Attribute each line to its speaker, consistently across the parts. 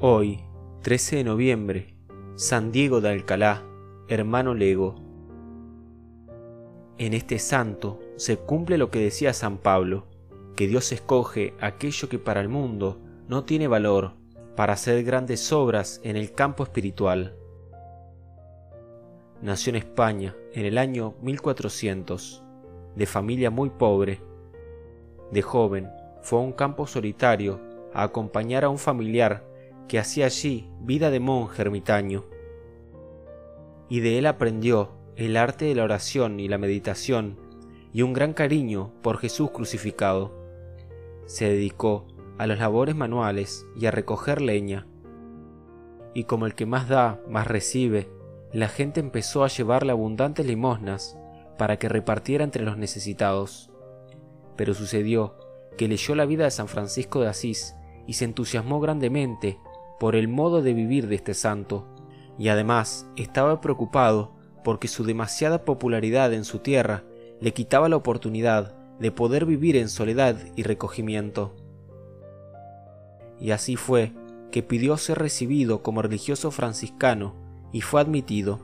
Speaker 1: Hoy, 13 de noviembre, San Diego de Alcalá, hermano Lego. En este santo se cumple lo que decía San Pablo, que Dios escoge aquello que para el mundo no tiene valor para hacer grandes obras en el campo espiritual. Nació en España en el año 1400, de familia muy pobre. De joven fue a un campo solitario a acompañar a un familiar que hacía allí vida de monje ermitaño. Y de él aprendió el arte de la oración y la meditación y un gran cariño por Jesús crucificado. Se dedicó a las labores manuales y a recoger leña. Y como el que más da, más recibe, la gente empezó a llevarle abundantes limosnas para que repartiera entre los necesitados. Pero sucedió que leyó la vida de San Francisco de Asís y se entusiasmó grandemente por el modo de vivir de este santo, y además estaba preocupado porque su demasiada popularidad en su tierra le quitaba la oportunidad de poder vivir en soledad y recogimiento. Y así fue que pidió ser recibido como religioso franciscano y fue admitido.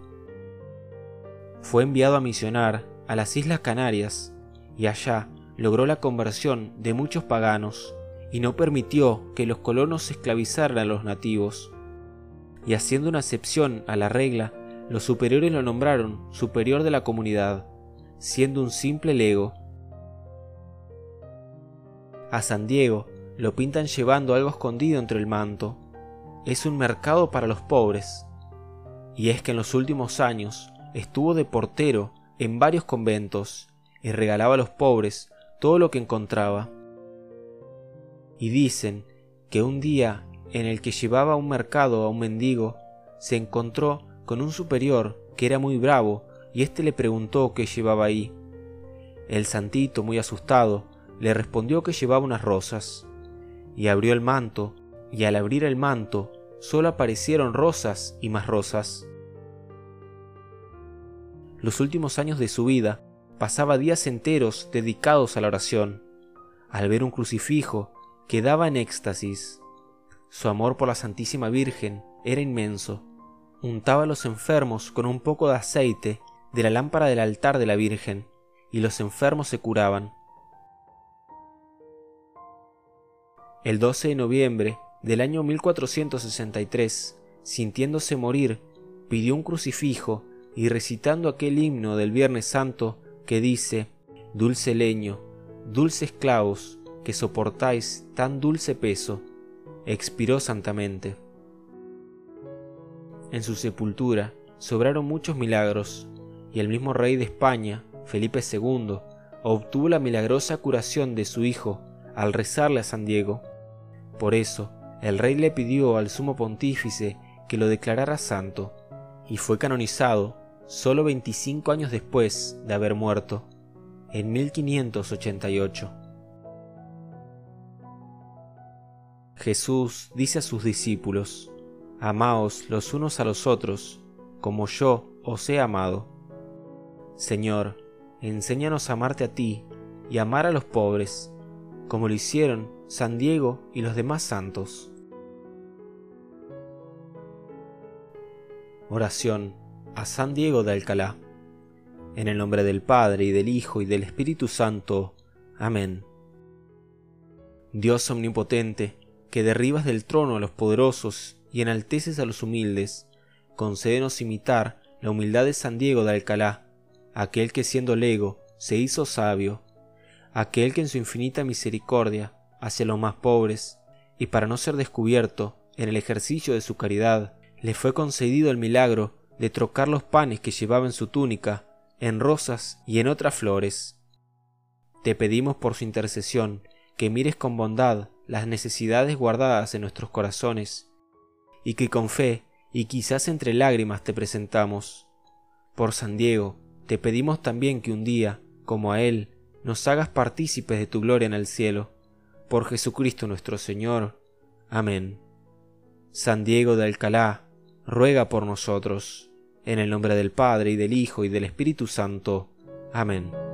Speaker 1: Fue enviado a misionar a las Islas Canarias y allá logró la conversión de muchos paganos y no permitió que los colonos esclavizaran a los nativos. Y haciendo una excepción a la regla, los superiores lo nombraron superior de la comunidad, siendo un simple lego. A San Diego lo pintan llevando algo escondido entre el manto. Es un mercado para los pobres. Y es que en los últimos años estuvo de portero en varios conventos y regalaba a los pobres todo lo que encontraba y dicen que un día en el que llevaba a un mercado a un mendigo, se encontró con un superior que era muy bravo y éste le preguntó qué llevaba ahí. El santito, muy asustado, le respondió que llevaba unas rosas, y abrió el manto, y al abrir el manto solo aparecieron rosas y más rosas. Los últimos años de su vida pasaba días enteros dedicados a la oración. Al ver un crucifijo quedaba en éxtasis. Su amor por la Santísima Virgen era inmenso. Untaba a los enfermos con un poco de aceite de la lámpara del altar de la Virgen, y los enfermos se curaban. El 12 de noviembre del año 1463, sintiéndose morir, pidió un crucifijo y recitando aquel himno del Viernes Santo que dice, Dulce leño, dulces clavos, que soportáis tan dulce peso, expiró santamente. En su sepultura sobraron muchos milagros, y el mismo rey de España, Felipe II, obtuvo la milagrosa curación de su hijo al rezarle a San Diego. Por eso, el rey le pidió al sumo pontífice que lo declarara santo, y fue canonizado solo 25 años después de haber muerto, en 1588. Jesús dice a sus discípulos, Amaos los unos a los otros, como yo os he amado. Señor, enséñanos a amarte a ti y amar a los pobres, como lo hicieron San Diego y los demás santos. Oración a San Diego de Alcalá. En el nombre del Padre y del Hijo y del Espíritu Santo. Amén. Dios omnipotente, que derribas del trono a los poderosos y enalteces a los humildes, concédenos imitar la humildad de San Diego de Alcalá, aquel que siendo lego se hizo sabio, aquel que en su infinita misericordia hacia los más pobres, y para no ser descubierto en el ejercicio de su caridad, le fue concedido el milagro de trocar los panes que llevaba en su túnica en rosas y en otras flores. Te pedimos por su intercesión que mires con bondad las necesidades guardadas en nuestros corazones, y que con fe y quizás entre lágrimas te presentamos. Por San Diego, te pedimos también que un día, como a Él, nos hagas partícipes de tu gloria en el cielo. Por Jesucristo nuestro Señor. Amén. San Diego de Alcalá, ruega por nosotros. En el nombre del Padre y del Hijo y del Espíritu Santo. Amén.